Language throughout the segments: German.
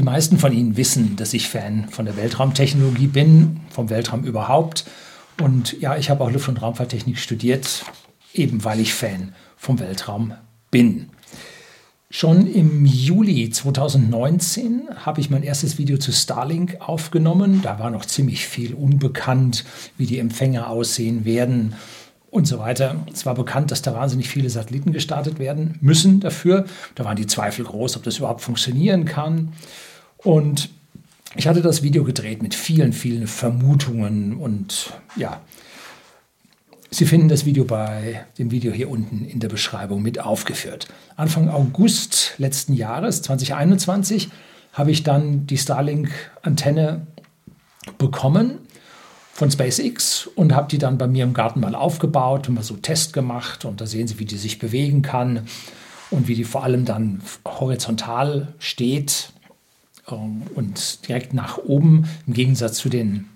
Die meisten von Ihnen wissen, dass ich Fan von der Weltraumtechnologie bin, vom Weltraum überhaupt. Und ja, ich habe auch Luft- und Raumfahrttechnik studiert, eben weil ich Fan vom Weltraum bin. Schon im Juli 2019 habe ich mein erstes Video zu Starlink aufgenommen. Da war noch ziemlich viel unbekannt, wie die Empfänger aussehen werden und so weiter. Es war bekannt, dass da wahnsinnig viele Satelliten gestartet werden müssen dafür. Da waren die Zweifel groß, ob das überhaupt funktionieren kann. Und ich hatte das Video gedreht mit vielen, vielen Vermutungen und ja, Sie finden das Video bei dem Video hier unten in der Beschreibung mit aufgeführt. Anfang August letzten Jahres, 2021, habe ich dann die Starlink-Antenne bekommen von SpaceX und habe die dann bei mir im Garten mal aufgebaut und mal so Test gemacht. Und da sehen Sie, wie die sich bewegen kann und wie die vor allem dann horizontal steht und direkt nach oben im Gegensatz zu den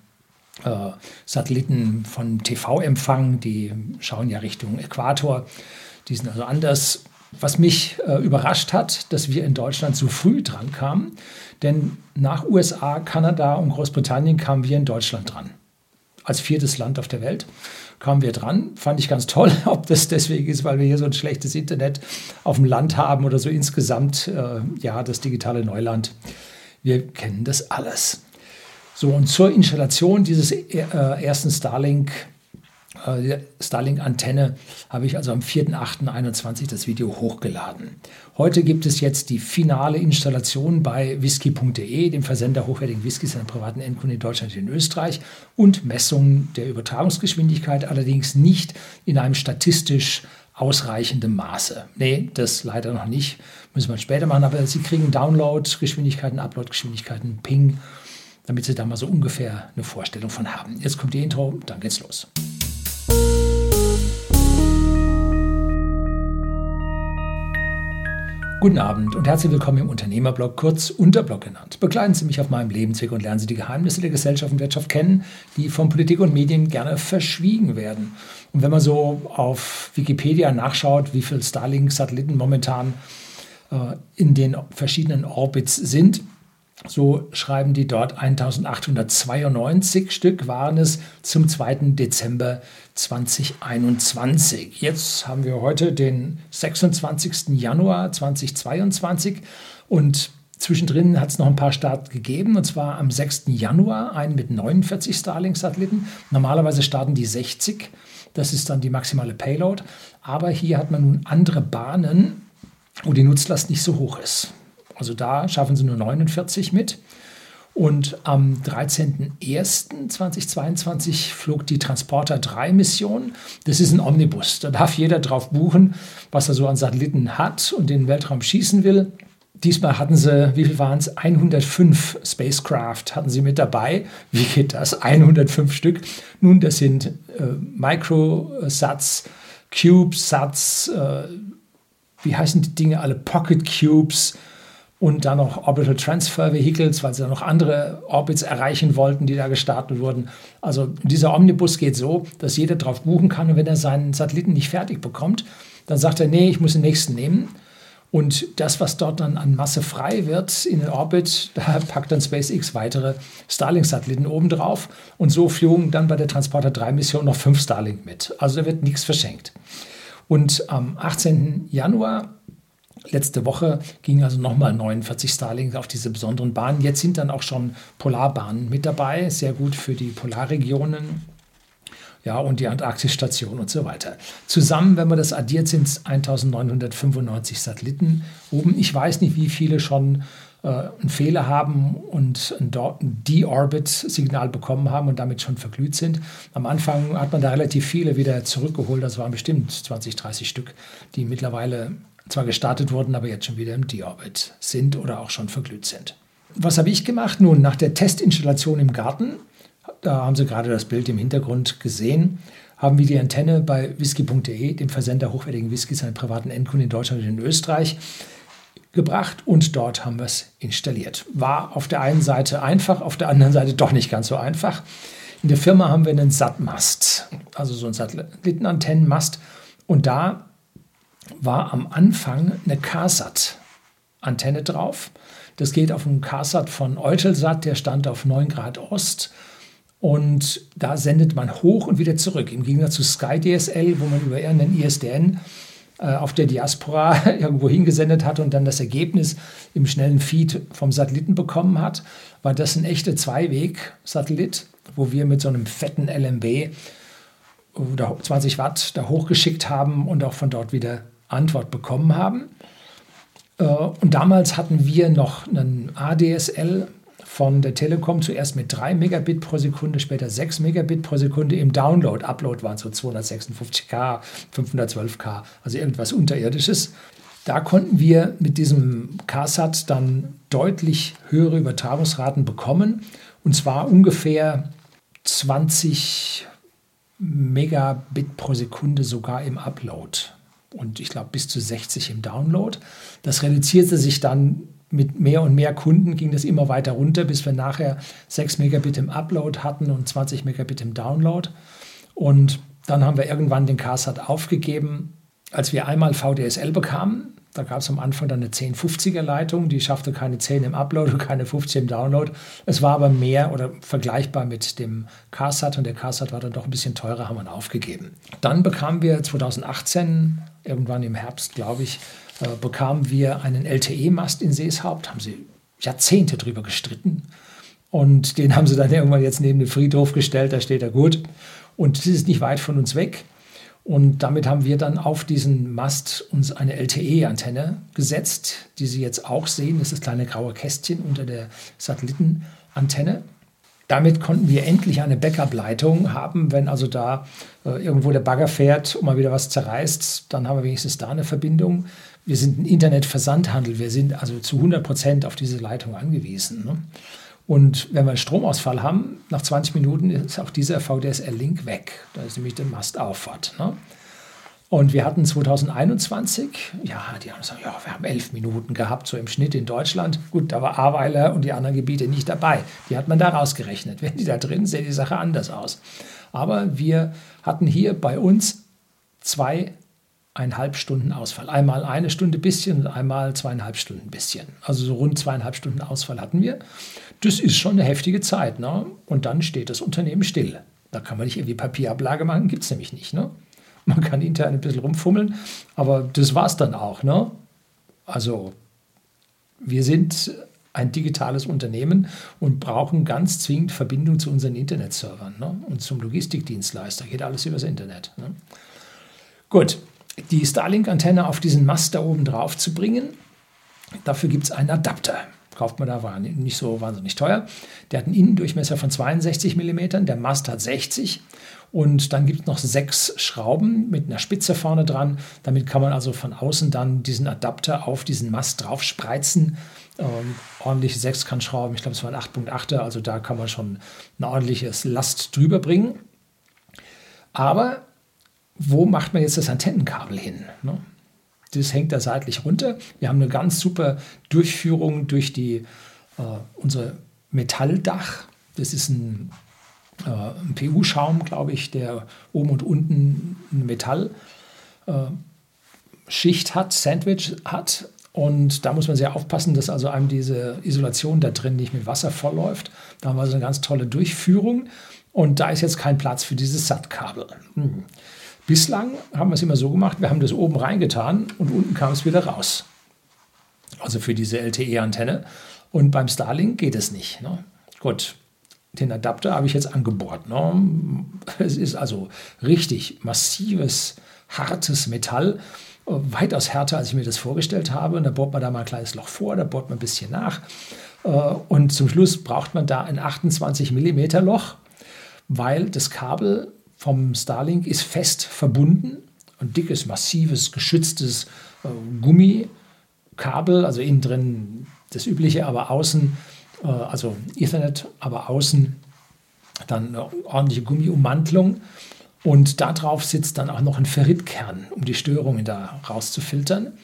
äh, Satelliten von TV-Empfang, die schauen ja Richtung Äquator. Die sind also anders. Was mich äh, überrascht hat, dass wir in Deutschland zu früh dran kamen, denn nach USA, Kanada und Großbritannien kamen wir in Deutschland dran. Als viertes Land auf der Welt kamen wir dran. Fand ich ganz toll. Ob das deswegen ist, weil wir hier so ein schlechtes Internet auf dem Land haben oder so insgesamt, äh, ja, das digitale Neuland. Wir kennen das alles. So, und zur Installation dieses äh, ersten Starlink, äh, Starlink-Antenne habe ich also am 4.8.21 das Video hochgeladen. Heute gibt es jetzt die finale Installation bei whisky.de, dem Versender hochwertigen Whiskys an privaten Endkunden in Deutschland und in Österreich und Messungen der Übertragungsgeschwindigkeit, allerdings nicht in einem statistisch ausreichendem Maße. Nee, das leider noch nicht. Müssen wir später machen, aber Sie kriegen Download-Geschwindigkeiten, Upload-Geschwindigkeiten, Ping damit Sie da mal so ungefähr eine Vorstellung von haben. Jetzt kommt die Intro, dann geht's los. Guten Abend und herzlich willkommen im Unternehmerblog, kurz Unterblog genannt. Begleiten Sie mich auf meinem Lebensweg und lernen Sie die Geheimnisse der Gesellschaft und Wirtschaft kennen, die von Politik und Medien gerne verschwiegen werden. Und wenn man so auf Wikipedia nachschaut, wie viele Starlink-Satelliten momentan äh, in den verschiedenen Orbits sind, so schreiben die dort 1892 Stück waren es zum 2. Dezember 2021. Jetzt haben wir heute den 26. Januar 2022 und Zwischendrin hat es noch ein paar Start gegeben, und zwar am 6. Januar einen mit 49 Starlink-Satelliten. Normalerweise starten die 60, das ist dann die maximale Payload. Aber hier hat man nun andere Bahnen, wo die Nutzlast nicht so hoch ist. Also da schaffen sie nur 49 mit. Und am 13.01.2022 flog die Transporter 3 Mission. Das ist ein Omnibus. Da darf jeder drauf buchen, was er so an Satelliten hat und den Weltraum schießen will. Diesmal hatten sie, wie viel waren es? 105 Spacecraft hatten sie mit dabei. Wie geht das? 105 Stück. Nun, das sind äh, Microsats, CubeSats, äh, wie heißen die Dinge alle? Pocket Cubes und dann noch Orbital Transfer Vehicles, weil sie dann noch andere Orbits erreichen wollten, die da gestartet wurden. Also dieser Omnibus geht so, dass jeder drauf buchen kann und wenn er seinen Satelliten nicht fertig bekommt, dann sagt er, nee, ich muss den nächsten nehmen. Und das, was dort dann an Masse frei wird in den Orbit, da packt dann SpaceX weitere Starlink-Satelliten obendrauf. Und so flogen dann bei der Transporter 3-Mission noch fünf Starlink mit. Also da wird nichts verschenkt. Und am 18. Januar Letzte Woche ging also nochmal 49 Starlink auf diese besonderen Bahnen. Jetzt sind dann auch schon Polarbahnen mit dabei, sehr gut für die Polarregionen. Ja, und die Antarktisstation und so weiter. Zusammen, wenn man das addiert, sind es 1995 Satelliten oben. Ich weiß nicht, wie viele schon äh, einen Fehler haben und ein De-Orbit-Signal bekommen haben und damit schon verglüht sind. Am Anfang hat man da relativ viele wieder zurückgeholt. Das waren bestimmt 20, 30 Stück, die mittlerweile zwar gestartet wurden, aber jetzt schon wieder im D-Orbit sind oder auch schon verglüht sind. Was habe ich gemacht? Nun, nach der Testinstallation im Garten, da haben Sie gerade das Bild im Hintergrund gesehen, haben wir die Antenne bei whisky.de, dem Versender hochwertigen Whiskys an privaten Endkunden in Deutschland und in Österreich, gebracht und dort haben wir es installiert. War auf der einen Seite einfach, auf der anderen Seite doch nicht ganz so einfach. In der Firma haben wir einen SAT-Mast, also so einen Satellitenantennenmast und da war am Anfang eine CARSAT-Antenne drauf. Das geht auf dem CARSAT von Eutelsat, der stand auf 9 Grad Ost. Und da sendet man hoch und wieder zurück. Im Gegensatz zu Sky DSL, wo man über irgendeinen ISDN äh, auf der Diaspora irgendwo hingesendet hat und dann das Ergebnis im schnellen Feed vom Satelliten bekommen hat, war das ein echter Zweiweg-Satellit, wo wir mit so einem fetten LMB oder 20 Watt da hochgeschickt haben und auch von dort wieder Antwort bekommen haben. Äh, und damals hatten wir noch einen ADSL von der Telekom zuerst mit 3 Megabit pro Sekunde, später 6 Megabit pro Sekunde im Download. Upload waren so 256K, 512K, also irgendwas Unterirdisches. Da konnten wir mit diesem CARSAT dann deutlich höhere Übertragungsraten bekommen. Und zwar ungefähr 20 Megabit pro Sekunde sogar im Upload. Und ich glaube bis zu 60 im Download. Das reduzierte sich dann mit mehr und mehr Kunden ging das immer weiter runter, bis wir nachher 6 Megabit im Upload hatten und 20 Megabit im Download. Und dann haben wir irgendwann den CARSAT aufgegeben, als wir einmal VDSL bekamen. Da gab es am Anfang dann eine 1050er Leitung, die schaffte keine 10 im Upload und keine 50 im Download. Es war aber mehr oder vergleichbar mit dem CARSAT und der CARSAT war dann doch ein bisschen teurer, haben wir aufgegeben. Dann bekamen wir 2018, irgendwann im Herbst, glaube ich, äh, bekamen wir einen LTE-Mast in Seeshaupt, haben sie Jahrzehnte drüber gestritten. Und den haben sie dann irgendwann jetzt neben den Friedhof gestellt, da steht er gut. Und das ist nicht weit von uns weg. Und damit haben wir dann auf diesen Mast uns eine LTE-Antenne gesetzt, die Sie jetzt auch sehen. Das ist das kleine graue Kästchen unter der Satellitenantenne. Damit konnten wir endlich eine Backup-Leitung haben, wenn also da äh, irgendwo der Bagger fährt und mal wieder was zerreißt, dann haben wir wenigstens da eine Verbindung wir sind ein Internetversandhandel, wir sind also zu 100 Prozent auf diese Leitung angewiesen. Ne? Und wenn wir einen Stromausfall haben, nach 20 Minuten ist auch dieser VDSL-Link weg. Da ist nämlich der Mast auffahrt. Ne? Und wir hatten 2021, ja, die haben gesagt, ja, wir haben elf Minuten gehabt, so im Schnitt in Deutschland. Gut, da war Aweiler und die anderen Gebiete nicht dabei. Die hat man da rausgerechnet. Wenn die da drin sähe die Sache anders aus. Aber wir hatten hier bei uns zwei eineinhalb Stunden Ausfall. Einmal eine Stunde bisschen und einmal zweieinhalb Stunden bisschen. Also so rund zweieinhalb Stunden Ausfall hatten wir. Das ist schon eine heftige Zeit. Ne? Und dann steht das Unternehmen still. Da kann man nicht irgendwie Papierablage machen, gibt es nämlich nicht. Ne? Man kann intern ein bisschen rumfummeln, aber das war es dann auch. Ne? Also wir sind ein digitales Unternehmen und brauchen ganz zwingend Verbindung zu unseren Internetservern ne? und zum Logistikdienstleister. Geht alles übers Internet. Ne? Gut, die Starlink-Antenne auf diesen Mast da oben drauf zu bringen. Dafür gibt es einen Adapter. Kauft man da, war nicht so wahnsinnig teuer. Der hat einen Innendurchmesser von 62 mm, der Mast hat 60 und dann gibt es noch sechs Schrauben mit einer Spitze vorne dran. Damit kann man also von außen dann diesen Adapter auf diesen Mast drauf spreizen. Ähm, ordentliche Sechskantschrauben, ich glaube, es waren 8.8er, also da kann man schon ein ordentliches Last drüber bringen. Aber wo macht man jetzt das Antennenkabel hin? Ne? Das hängt da seitlich runter. Wir haben eine ganz super Durchführung durch die, äh, unser Metalldach. Das ist ein, äh, ein PU-Schaum, glaube ich, der oben und unten eine Metallschicht äh, hat, Sandwich hat. Und da muss man sehr aufpassen, dass also einem diese Isolation da drin nicht mit Wasser vollläuft. Da haben wir also eine ganz tolle Durchführung. Und da ist jetzt kein Platz für dieses SAT-Kabel. Hm. Bislang haben wir es immer so gemacht, wir haben das oben reingetan und unten kam es wieder raus. Also für diese LTE-Antenne. Und beim Starlink geht es nicht. Ne? Gut, den Adapter habe ich jetzt angebohrt. Ne? Es ist also richtig massives, hartes Metall. Weitaus härter, als ich mir das vorgestellt habe. Und da bohrt man da mal ein kleines Loch vor, da bohrt man ein bisschen nach. Äh, und zum Schluss braucht man da ein 28 mm Loch, weil das Kabel vom Starlink ist fest verbunden. Ein dickes, massives, geschütztes äh, Gummikabel, also innen drin das übliche, aber außen, äh, also Ethernet, aber außen dann eine ordentliche Gummiummantlung. Und darauf sitzt dann auch noch ein Ferritkern, um die Störungen da rauszufiltern.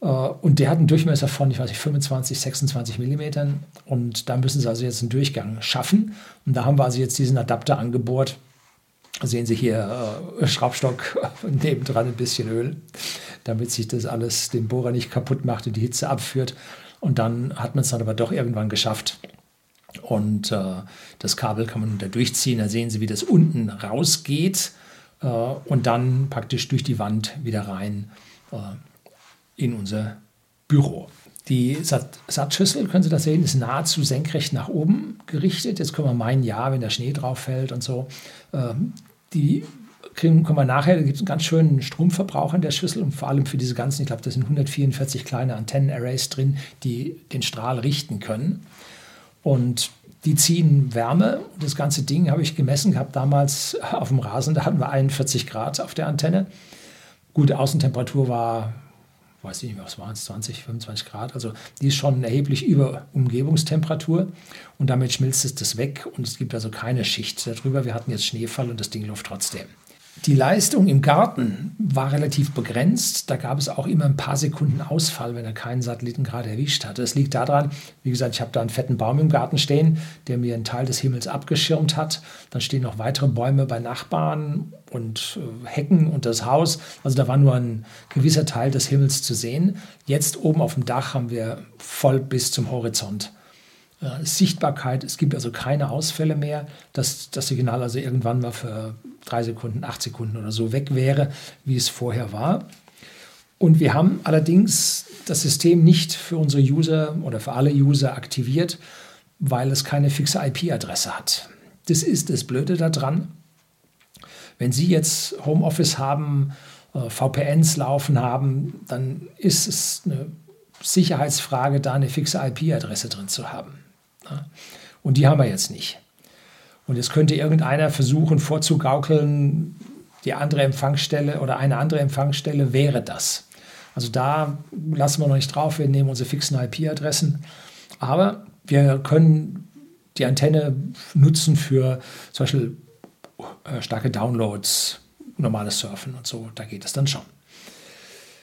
Äh, und der hat einen Durchmesser von, ich weiß nicht, 25, 26 Millimetern. Und da müssen sie also jetzt einen Durchgang schaffen. Und da haben wir also jetzt diesen Adapter angebohrt, sehen Sie hier äh, Schraubstock nebendran ein bisschen Öl, damit sich das alles den Bohrer nicht kaputt macht und die Hitze abführt. Und dann hat man es dann aber doch irgendwann geschafft. Und äh, das Kabel kann man da durchziehen. Da sehen Sie, wie das unten rausgeht äh, und dann praktisch durch die Wand wieder rein äh, in unser Büro. Die Satzschüssel, können Sie das sehen, ist nahezu senkrecht nach oben gerichtet. Jetzt können wir meinen, ja, wenn der Schnee drauf fällt und so. Ähm, die kriegen, kommen wir nachher, da gibt es einen ganz schönen Stromverbrauch in der Schüssel und vor allem für diese ganzen, ich glaube, da sind 144 kleine Antennenarrays drin, die den Strahl richten können. Und die ziehen Wärme. Das ganze Ding habe ich gemessen gehabt damals auf dem Rasen, da hatten wir 41 Grad auf der Antenne. Gute Außentemperatur war weiß ich nicht, was waren es, 20, 25 Grad. Also die ist schon erheblich über Umgebungstemperatur und damit schmilzt es das weg und es gibt also keine Schicht darüber. Wir hatten jetzt Schneefall und das Ding läuft trotzdem. Die Leistung im Garten war relativ begrenzt. Da gab es auch immer ein paar Sekunden Ausfall, wenn er keinen Satelliten gerade erwischt hatte. Das liegt daran, wie gesagt, ich habe da einen fetten Baum im Garten stehen, der mir einen Teil des Himmels abgeschirmt hat. Dann stehen noch weitere Bäume bei Nachbarn und äh, Hecken und das Haus. Also da war nur ein gewisser Teil des Himmels zu sehen. Jetzt oben auf dem Dach haben wir voll bis zum Horizont. Äh, Sichtbarkeit, es gibt also keine Ausfälle mehr, dass das Signal also irgendwann mal für drei Sekunden, acht Sekunden oder so weg wäre, wie es vorher war. Und wir haben allerdings das System nicht für unsere User oder für alle User aktiviert, weil es keine fixe IP-Adresse hat. Das ist das Blöde daran. Wenn Sie jetzt Homeoffice haben, äh, VPNs laufen haben, dann ist es eine Sicherheitsfrage, da eine fixe IP-Adresse drin zu haben. Und die haben wir jetzt nicht. Und jetzt könnte irgendeiner versuchen vorzugaukeln, die andere Empfangsstelle oder eine andere Empfangsstelle wäre das. Also da lassen wir noch nicht drauf, wir nehmen unsere fixen IP-Adressen. Aber wir können die Antenne nutzen für zum Beispiel äh, starke Downloads, normales Surfen und so, da geht es dann schon.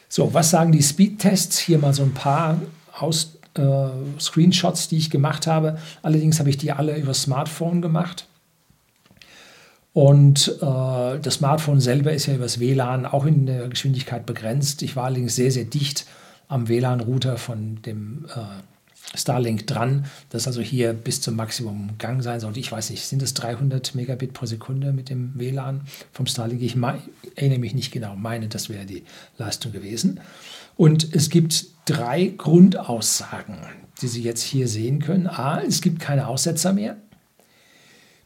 So, was sagen die Speedtests? Hier mal so ein paar aus, äh, Screenshots, die ich gemacht habe. Allerdings habe ich die alle über Smartphone gemacht. Und äh, das Smartphone selber ist ja übers WLAN auch in der Geschwindigkeit begrenzt. Ich war allerdings sehr, sehr dicht am WLAN-Router von dem äh, Starlink dran, das also hier bis zum Maximum Gang sein sollte. Ich weiß nicht, sind es 300 Megabit pro Sekunde mit dem WLAN vom Starlink? Ich erinnere mich nicht genau, meine, das wäre die Leistung gewesen. Und es gibt drei Grundaussagen, die Sie jetzt hier sehen können. A, es gibt keine Aussetzer mehr.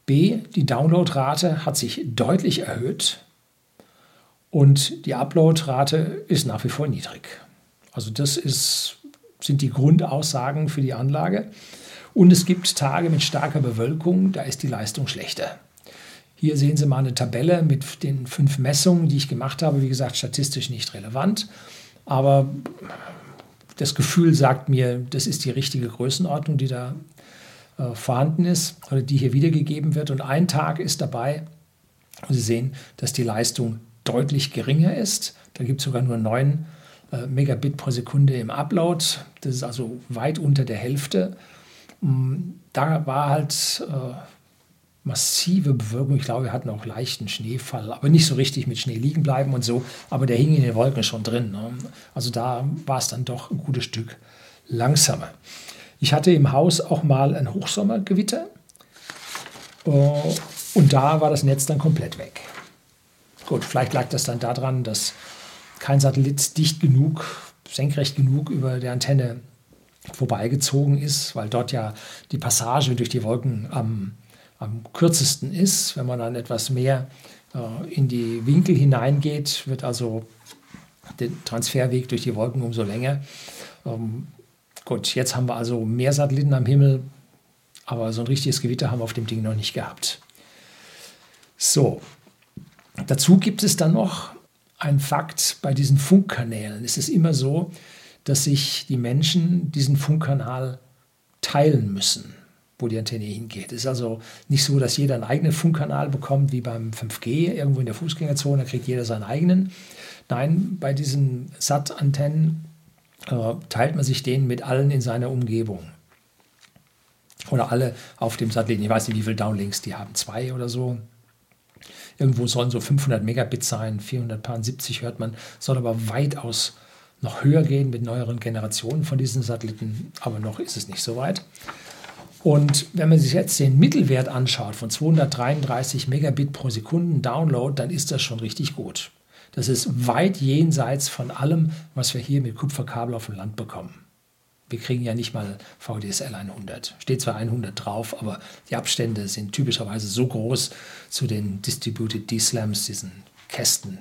B, die Downloadrate hat sich deutlich erhöht und die Uploadrate ist nach wie vor niedrig. Also das ist, sind die Grundaussagen für die Anlage. Und es gibt Tage mit starker Bewölkung, da ist die Leistung schlechter. Hier sehen Sie mal eine Tabelle mit den fünf Messungen, die ich gemacht habe. Wie gesagt, statistisch nicht relevant, aber das Gefühl sagt mir, das ist die richtige Größenordnung, die da äh, vorhanden ist oder die hier wiedergegeben wird. Und ein Tag ist dabei, Sie sehen, dass die Leistung deutlich geringer ist. Da gibt es sogar nur 9 äh, Megabit pro Sekunde im Upload. Das ist also weit unter der Hälfte. Mm, da war halt äh, massive Bewölkung. Ich glaube, wir hatten auch leichten Schneefall, aber nicht so richtig mit Schnee liegen bleiben und so. Aber der hing in den Wolken schon drin. Ne? Also da war es dann doch ein gutes Stück langsamer. Ich hatte im Haus auch mal ein Hochsommergewitter äh, und da war das Netz dann komplett weg. Gut, vielleicht lag das dann daran, dass kein Satellit dicht genug, senkrecht genug über der Antenne vorbeigezogen ist, weil dort ja die Passage durch die Wolken am am kürzesten ist. Wenn man dann etwas mehr äh, in die Winkel hineingeht, wird also der Transferweg durch die Wolken umso länger. Ähm, gut, jetzt haben wir also mehr Satelliten am Himmel, aber so ein richtiges Gewitter haben wir auf dem Ding noch nicht gehabt. So, dazu gibt es dann noch einen Fakt bei diesen Funkkanälen. Es ist immer so, dass sich die Menschen diesen Funkkanal teilen müssen wo die Antenne hingeht. Es ist also nicht so, dass jeder einen eigenen Funkkanal bekommt, wie beim 5G, irgendwo in der Fußgängerzone, da kriegt jeder seinen eigenen. Nein, bei diesen SAT-Antennen äh, teilt man sich den mit allen in seiner Umgebung. Oder alle auf dem Satelliten. Ich weiß nicht, wie viele Downlinks die haben, zwei oder so. Irgendwo sollen so 500 Megabit sein, 470 hört man, soll aber weitaus noch höher gehen mit neueren Generationen von diesen Satelliten, aber noch ist es nicht so weit. Und wenn man sich jetzt den Mittelwert anschaut von 233 Megabit pro Sekunde Download, dann ist das schon richtig gut. Das ist weit jenseits von allem, was wir hier mit Kupferkabel auf dem Land bekommen. Wir kriegen ja nicht mal VDSL 100. Steht zwar 100 drauf, aber die Abstände sind typischerweise so groß zu den Distributed D-Slams, diesen Kästen,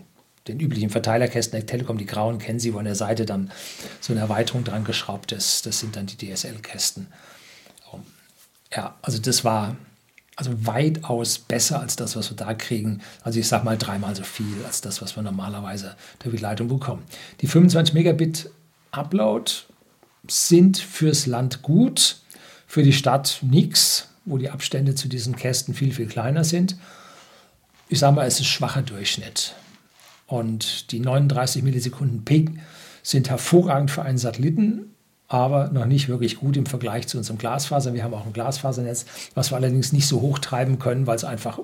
den üblichen Verteilerkästen der Telekom, die grauen kennen Sie, wo an der Seite dann so eine Erweiterung dran geschraubt ist. Das sind dann die DSL-Kästen. Ja, also das war also weitaus besser als das, was wir da kriegen. Also ich sage mal dreimal so viel als das, was wir normalerweise durch die Leitung bekommen. Die 25 Megabit Upload sind fürs Land gut, für die Stadt nichts, wo die Abstände zu diesen Kästen viel, viel kleiner sind. Ich sage mal, es ist schwacher Durchschnitt. Und die 39 Millisekunden Ping sind hervorragend für einen Satelliten, aber noch nicht wirklich gut im Vergleich zu unserem Glasfaser. Wir haben auch ein Glasfasernetz, was wir allerdings nicht so hoch treiben können, weil es einfach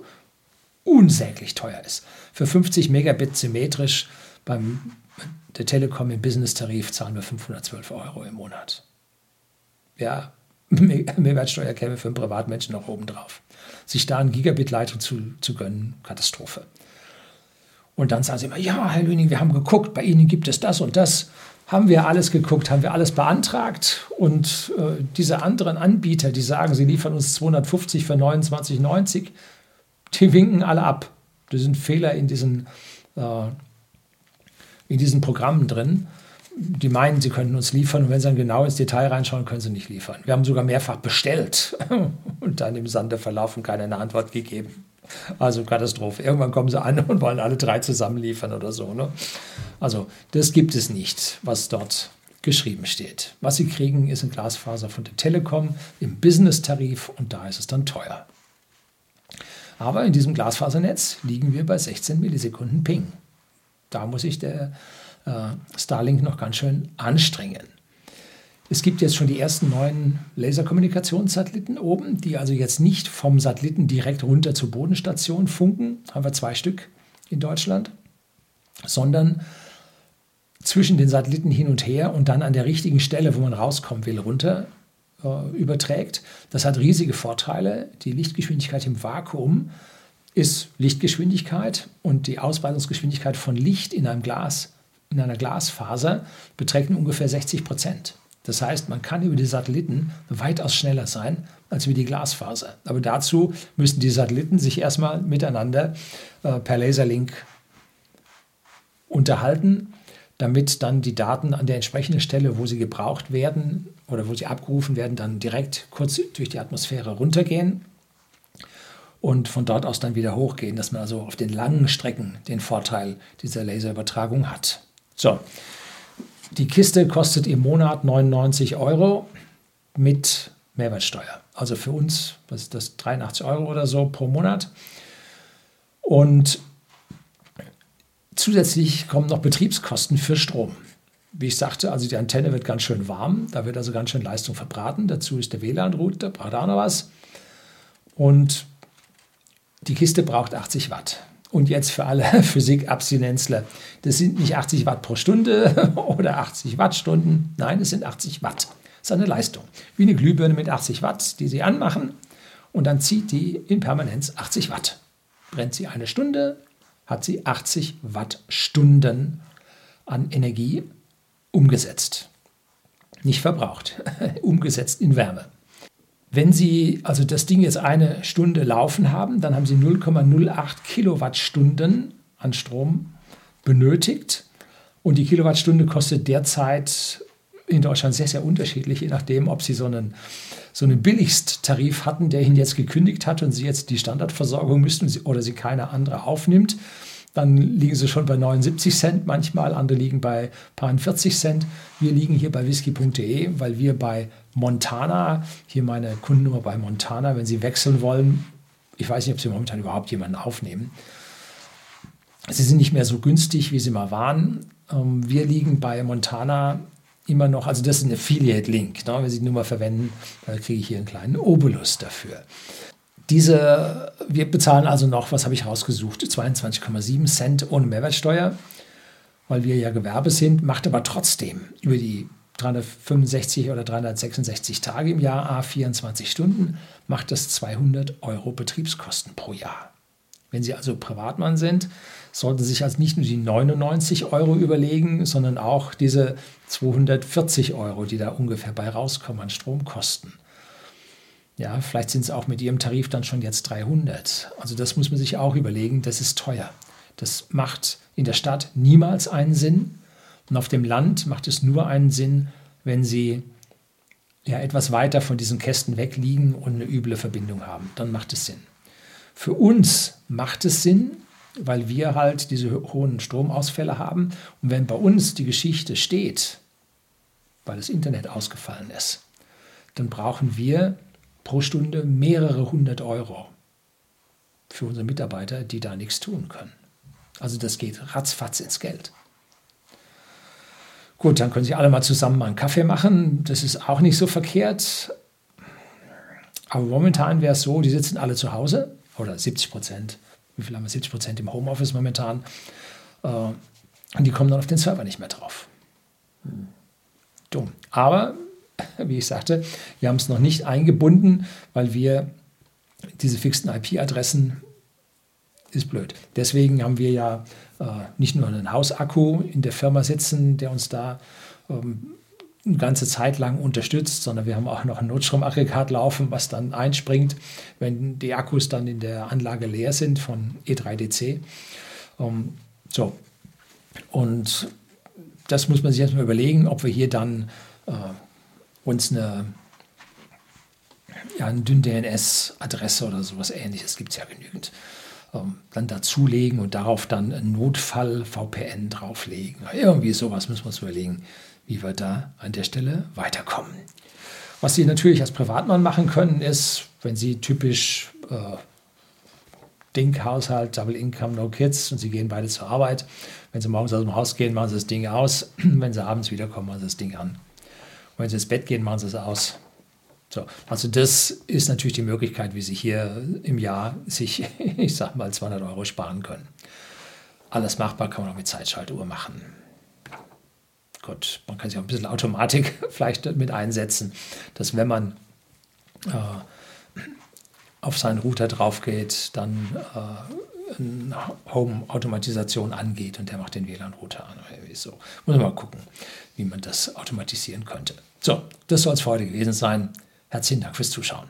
unsäglich teuer ist. Für 50 Megabit symmetrisch beim der Telekom im Business-Tarif zahlen wir 512 Euro im Monat. Ja, Mehrwertsteuer käme für einen Privatmenschen noch oben drauf. Sich da eine Gigabit-Leitung zu, zu gönnen, Katastrophe. Und dann sagen sie immer, ja, Herr Lüning, wir haben geguckt, bei Ihnen gibt es das und das haben wir alles geguckt, haben wir alles beantragt und äh, diese anderen Anbieter, die sagen, sie liefern uns 250 für 29,90, die winken alle ab. Das sind Fehler in diesen, äh, in diesen Programmen drin. Die meinen, sie könnten uns liefern und wenn sie dann genau ins Detail reinschauen, können sie nicht liefern. Wir haben sogar mehrfach bestellt und dann im Sande verlaufen keine Antwort gegeben. Also Katastrophe. Irgendwann kommen sie an und wollen alle drei zusammen liefern oder so. Ne? Also das gibt es nicht, was dort geschrieben steht. Was sie kriegen, ist ein Glasfaser von der Telekom im Business-Tarif und da ist es dann teuer. Aber in diesem Glasfasernetz liegen wir bei 16 Millisekunden Ping. Da muss sich der äh, Starlink noch ganz schön anstrengen. Es gibt jetzt schon die ersten neuen Laserkommunikationssatelliten oben, die also jetzt nicht vom Satelliten direkt runter zur Bodenstation funken, haben wir zwei Stück in Deutschland, sondern zwischen den Satelliten hin und her und dann an der richtigen Stelle, wo man rauskommen will, runter äh, überträgt. Das hat riesige Vorteile. Die Lichtgeschwindigkeit im Vakuum ist Lichtgeschwindigkeit und die Ausbreitungsgeschwindigkeit von Licht in einem Glas, in einer Glasfaser beträgt ungefähr 60 Prozent. Das heißt, man kann über die Satelliten weitaus schneller sein als über die Glasfaser. Aber dazu müssen die Satelliten sich erstmal miteinander äh, per Laserlink unterhalten, damit dann die Daten an der entsprechenden Stelle, wo sie gebraucht werden oder wo sie abgerufen werden, dann direkt kurz durch die Atmosphäre runtergehen und von dort aus dann wieder hochgehen, dass man also auf den langen Strecken den Vorteil dieser Laserübertragung hat. So, die Kiste kostet im Monat 99 Euro mit Mehrwertsteuer. Also für uns, was ist das, 83 Euro oder so pro Monat. Und zusätzlich kommen noch Betriebskosten für Strom. Wie ich sagte, also die Antenne wird ganz schön warm, da wird also ganz schön Leistung verbraten. Dazu ist der WLAN-Router, braucht auch noch was. Und die Kiste braucht 80 Watt. Und jetzt für alle Physikabstinenzler, das sind nicht 80 Watt pro Stunde oder 80 Wattstunden, nein, es sind 80 Watt. Das ist eine Leistung. Wie eine Glühbirne mit 80 Watt, die Sie anmachen und dann zieht die in Permanenz 80 Watt. Brennt sie eine Stunde, hat sie 80 Wattstunden an Energie umgesetzt. Nicht verbraucht, umgesetzt in Wärme. Wenn Sie also das Ding jetzt eine Stunde laufen haben, dann haben Sie 0,08 Kilowattstunden an Strom benötigt. Und die Kilowattstunde kostet derzeit in Deutschland sehr, sehr unterschiedlich, je nachdem, ob Sie so einen, so einen Billigsttarif hatten, der Ihnen jetzt gekündigt hat und Sie jetzt die Standardversorgung müssten oder Sie keine andere aufnimmt dann liegen sie schon bei 79 Cent manchmal, andere liegen bei paar 40 Cent. Wir liegen hier bei whisky.de, weil wir bei Montana, hier meine Kundennummer bei Montana, wenn Sie wechseln wollen, ich weiß nicht, ob Sie momentan überhaupt jemanden aufnehmen. Sie sind nicht mehr so günstig, wie sie mal waren. Ähm, wir liegen bei Montana immer noch, also das ist ein Affiliate-Link. Ne? Wenn Sie die Nummer verwenden, dann kriege ich hier einen kleinen Obolus dafür. Diese, wir bezahlen also noch, was habe ich rausgesucht, 22,7 Cent ohne Mehrwertsteuer. weil wir ja Gewerbe sind, macht aber trotzdem über die 365 oder 366 Tage im Jahr, a 24 Stunden, macht das 200 Euro Betriebskosten pro Jahr. Wenn Sie also Privatmann sind, sollten Sie sich also nicht nur die 99 Euro überlegen, sondern auch diese 240 Euro, die da ungefähr bei rauskommen an Stromkosten. Ja, vielleicht sind es auch mit Ihrem Tarif dann schon jetzt 300. Also das muss man sich auch überlegen, das ist teuer. Das macht in der Stadt niemals einen Sinn. Und auf dem Land macht es nur einen Sinn, wenn Sie ja, etwas weiter von diesen Kästen wegliegen und eine üble Verbindung haben. Dann macht es Sinn. Für uns macht es Sinn, weil wir halt diese hohen Stromausfälle haben. Und wenn bei uns die Geschichte steht, weil das Internet ausgefallen ist, dann brauchen wir pro Stunde mehrere hundert Euro für unsere Mitarbeiter, die da nichts tun können. Also das geht ratzfatz ins Geld. Gut, dann können Sie alle mal zusammen mal einen Kaffee machen. Das ist auch nicht so verkehrt. Aber momentan wäre es so, die sitzen alle zu Hause oder 70 Prozent. Wie viel haben wir? 70 Prozent im Homeoffice momentan. Äh, und die kommen dann auf den Server nicht mehr drauf. Dumm. Aber, wie ich sagte, wir haben es noch nicht eingebunden, weil wir diese fixen IP-Adressen ist blöd. Deswegen haben wir ja äh, nicht nur einen Hausakku in der Firma sitzen, der uns da ähm, eine ganze Zeit lang unterstützt, sondern wir haben auch noch ein Notstromaggregat laufen, was dann einspringt, wenn die Akkus dann in der Anlage leer sind von E3DC. Ähm, so. Und das muss man sich erstmal überlegen, ob wir hier dann äh, uns eine, ja, eine DNS-Adresse oder sowas ähnliches, gibt es ja genügend, ähm, dann dazulegen und darauf dann Notfall-VPN drauflegen. Irgendwie sowas müssen wir uns überlegen, wie wir da an der Stelle weiterkommen. Was Sie natürlich als Privatmann machen können, ist, wenn Sie typisch äh, Dink-Haushalt, Double Income, No Kids und Sie gehen beide zur Arbeit. Wenn Sie morgens aus dem Haus gehen, machen Sie das Ding aus. Wenn Sie abends wiederkommen, machen Sie das Ding an. Wenn Sie ins Bett gehen, machen Sie es aus. So, also das ist natürlich die Möglichkeit, wie Sie hier im Jahr sich, ich sag mal, 200 Euro sparen können. Alles machbar kann man auch mit Zeitschaltuhr machen. Gut, man kann sich auch ein bisschen Automatik vielleicht mit einsetzen, dass wenn man äh, auf seinen Router drauf geht, dann äh, Home-Automatisation angeht und der macht den WLAN-Router an. So. Muss man mal gucken, wie man das automatisieren könnte. So, das soll es für heute gewesen sein. Herzlichen Dank fürs Zuschauen.